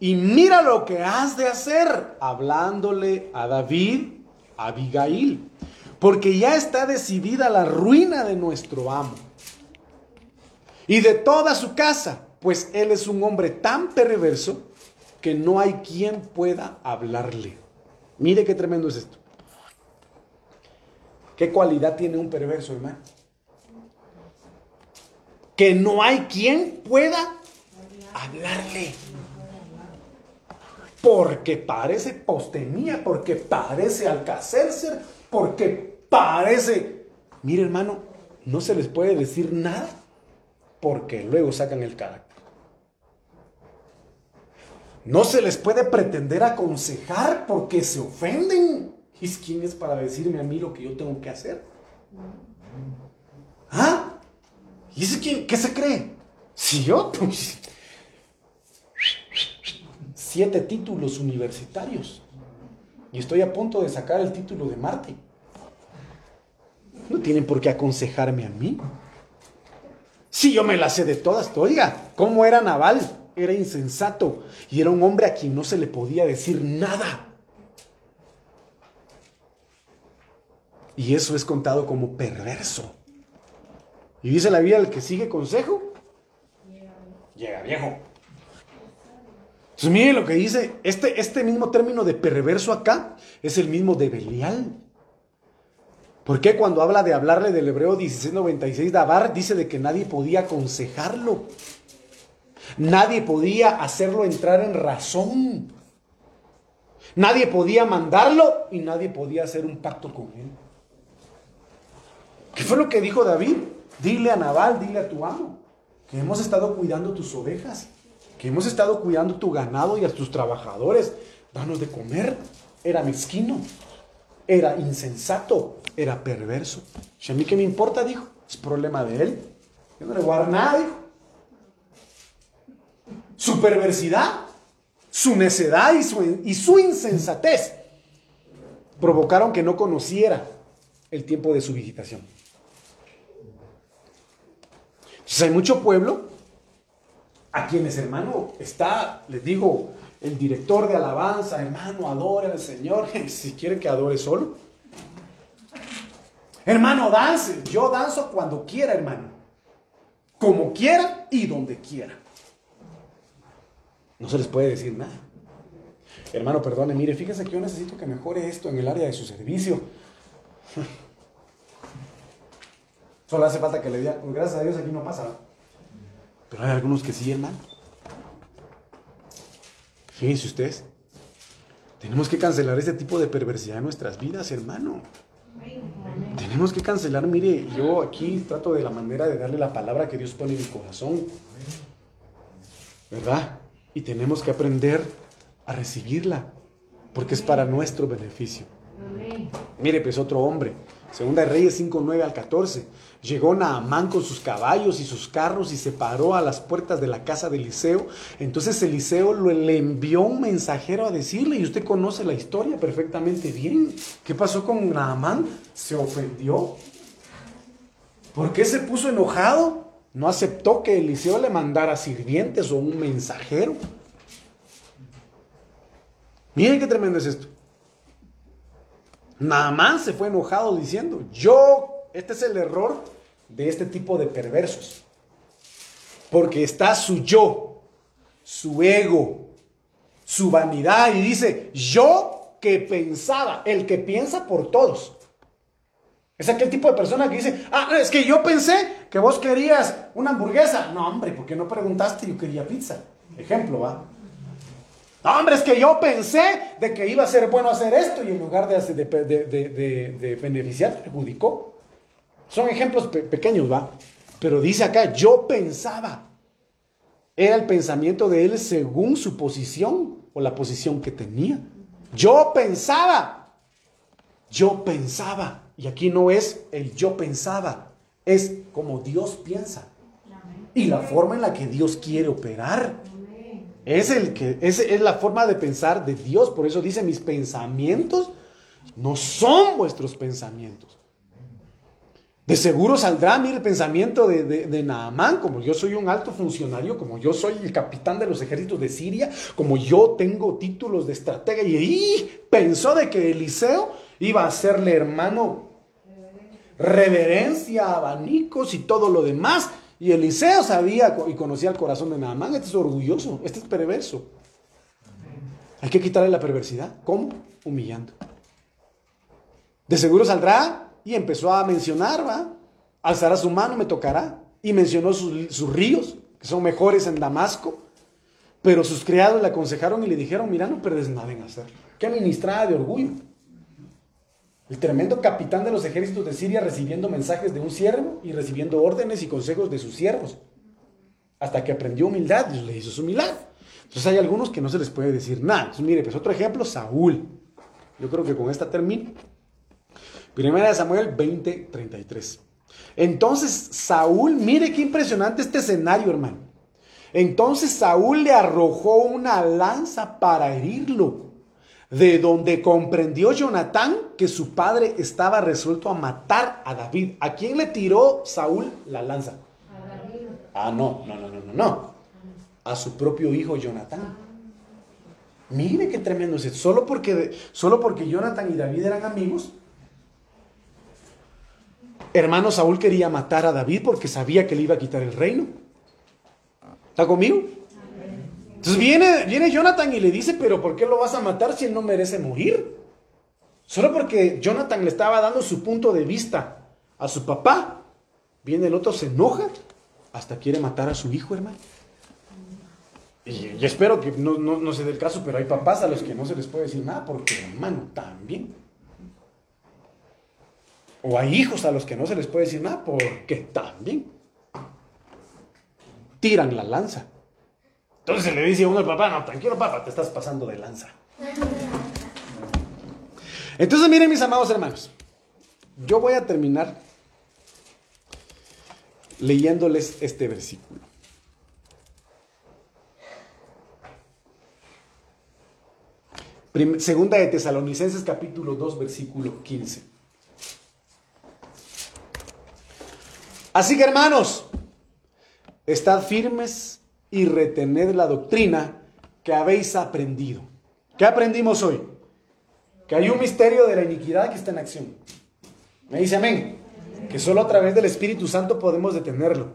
y mira lo que has de hacer, hablándole a David, a Abigail, porque ya está decidida la ruina de nuestro amo y de toda su casa, pues él es un hombre tan perverso que no hay quien pueda hablarle. Mire qué tremendo es esto. ¿Qué cualidad tiene un perverso, hermano? Que no hay quien pueda hablarle porque parece postenía, porque parece alcacercer, porque parece... Mire hermano, no se les puede decir nada porque luego sacan el carácter. No se les puede pretender aconsejar porque se ofenden. ¿Y quién es para decirme a mí lo que yo tengo que hacer? ¿Ah? ¿Y ese quién? ¿Qué se cree? Si yo, siete títulos universitarios. Y estoy a punto de sacar el título de Marte. No tienen por qué aconsejarme a mí. Si yo me la sé de todas, oiga, ¿cómo era Naval? Era insensato y era un hombre a quien no se le podía decir nada. Y eso es contado como perverso. Y dice la Biblia, el que sigue consejo, llega viejo. Entonces miren lo que dice, este, este mismo término de perverso acá es el mismo de Belial. ¿Por qué cuando habla de hablarle del hebreo 1696 Dabar dice de que nadie podía aconsejarlo? Nadie podía hacerlo entrar en razón. Nadie podía mandarlo y nadie podía hacer un pacto con él. ¿Qué fue lo que dijo David? Dile a Nabal, dile a tu amo, que hemos estado cuidando tus ovejas que hemos estado cuidando tu ganado y a tus trabajadores. Danos de comer. Era mezquino, era insensato, era perverso. ¿Y a mí qué me importa? Dijo. Es problema de él. Yo no le voy nada, dijo. Su perversidad, su necedad y su insensatez provocaron que no conociera el tiempo de su visitación. Entonces hay mucho pueblo a quienes, hermano, está, les digo, el director de alabanza, hermano, adore al Señor, si quiere que adore solo. Hermano, dance. Yo danzo cuando quiera, hermano. Como quiera y donde quiera. No se les puede decir nada. Hermano, perdone, mire, fíjese que yo necesito que mejore esto en el área de su servicio. Solo hace falta que le diga, pues gracias a Dios aquí no pasa. Pero hay algunos que sí, hermano. Fíjense ustedes. Tenemos que cancelar ese tipo de perversidad en nuestras vidas, hermano. Tenemos que cancelar, mire, yo aquí trato de la manera de darle la palabra que Dios pone en mi corazón. ¿Verdad? Y tenemos que aprender a recibirla, porque es para nuestro beneficio. Mire, pues otro hombre, Segunda de Reyes 5, 9 al 14. Llegó Naamán con sus caballos y sus carros y se paró a las puertas de la casa de Eliseo. Entonces Eliseo le envió un mensajero a decirle, y usted conoce la historia perfectamente bien. ¿Qué pasó con Naamán? Se ofendió. ¿Por qué se puso enojado? No aceptó que Eliseo le mandara sirvientes o un mensajero. Miren qué tremendo es esto. Naamán se fue enojado diciendo, yo, este es el error de este tipo de perversos. Porque está su yo, su ego, su vanidad y dice, yo que pensaba, el que piensa por todos. Es aquel tipo de persona que dice, ah, es que yo pensé que vos querías una hamburguesa. No, hombre, porque no preguntaste? Yo quería pizza. Ejemplo, ¿va? Hombre, es que yo pensé de que iba a ser bueno hacer esto y en lugar de, beneficiar, perjudicó. Son ejemplos pequeños, ¿va? Pero dice acá, yo pensaba. Era el pensamiento de él según su posición o la posición que tenía. Yo pensaba. Yo pensaba. Y aquí no es el yo pensaba, es como Dios piensa. Y la forma en la que Dios quiere operar. Es, el que, es, es la forma de pensar de Dios. Por eso dice, mis pensamientos no son vuestros pensamientos. De seguro saldrá, mire, el pensamiento de, de, Naamán, como yo soy un alto funcionario, como yo soy el capitán de los ejércitos de Siria, como yo tengo títulos de estratega, y, y pensó de que Eliseo iba a hacerle hermano reverencia, abanicos y todo lo demás. Y Eliseo sabía y conocía el corazón de Naamán. Este es orgulloso, este es perverso. Hay que quitarle la perversidad. ¿Cómo? Humillando. De seguro saldrá y empezó a mencionar, ¿va? Alzará su mano, me tocará. Y mencionó sus, ríos, que son mejores en Damasco. Pero sus criados le aconsejaron y le dijeron, mira, no perdes nada en hacerlo. Qué ministrada de orgullo. El tremendo capitán de los ejércitos de Siria recibiendo mensajes de un siervo y recibiendo órdenes y consejos de sus siervos. Hasta que aprendió humildad, Dios le hizo su milagro. Entonces hay algunos que no se les puede decir nada. Entonces, mire, pues otro ejemplo, Saúl. Yo creo que con esta termino. Primera de Samuel 20, 33. Entonces Saúl, mire qué impresionante este escenario, hermano. Entonces Saúl le arrojó una lanza para herirlo de donde comprendió Jonatán que su padre estaba resuelto a matar a David. ¿A quién le tiró Saúl la lanza? A David. Ah, no, no, no, no, no, no. A su propio hijo Jonatán. Mire qué tremendo es. Solo porque, solo porque Jonathan y David eran amigos. Hermano Saúl quería matar a David porque sabía que le iba a quitar el reino. ¿Está conmigo? Entonces viene, viene Jonathan y le dice, pero ¿por qué lo vas a matar si él no merece morir? Solo porque Jonathan le estaba dando su punto de vista a su papá. Viene el otro, se enoja, hasta quiere matar a su hijo, hermano. Y, espero que no, no, no se dé el caso, pero hay papás a los que no se les puede decir nada porque, hermano, también. O hay hijos a los que no se les puede decir nada porque también. Tiran la lanza. Entonces le dice uno al papá, no, tranquilo papá, te estás pasando de lanza. Entonces miren mis amados hermanos, yo voy a terminar leyéndoles este versículo. Segunda de Tesalonicenses capítulo 2 versículo 15. Así que hermanos, estad firmes y retener la doctrina que habéis aprendido. ¿Qué aprendimos hoy? Que hay un misterio de la iniquidad que está en acción. Me dice amén. Que solo a través del Espíritu Santo podemos detenerlo.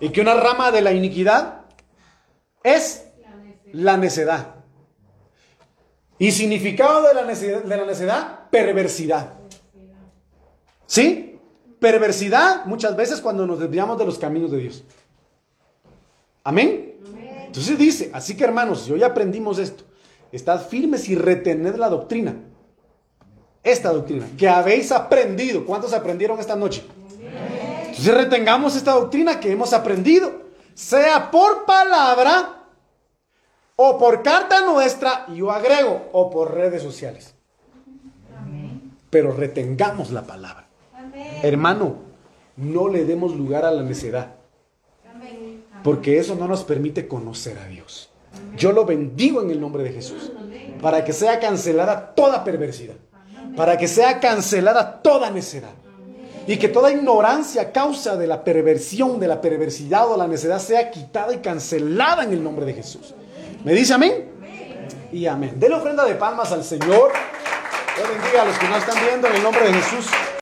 Y que una rama de la iniquidad es la necedad. Y significado de la necedad, de la necedad perversidad. ¿Sí? Perversidad muchas veces cuando nos desviamos de los caminos de Dios. Amén. Entonces dice, así que hermanos, si hoy aprendimos esto, estad firmes y retened la doctrina. Esta doctrina que habéis aprendido. ¿Cuántos aprendieron esta noche? Entonces retengamos esta doctrina que hemos aprendido, sea por palabra o por carta nuestra, yo agrego, o por redes sociales. Pero retengamos la palabra. Hermano, no le demos lugar a la necedad. Porque eso no nos permite conocer a Dios. Yo lo bendigo en el nombre de Jesús. Para que sea cancelada toda perversidad. Para que sea cancelada toda necedad. Y que toda ignorancia causa de la perversión, de la perversidad o la necedad sea quitada y cancelada en el nombre de Jesús. ¿Me dice amén? Y amén. Denle ofrenda de palmas al Señor. Dios bendiga a los que nos están viendo en el nombre de Jesús.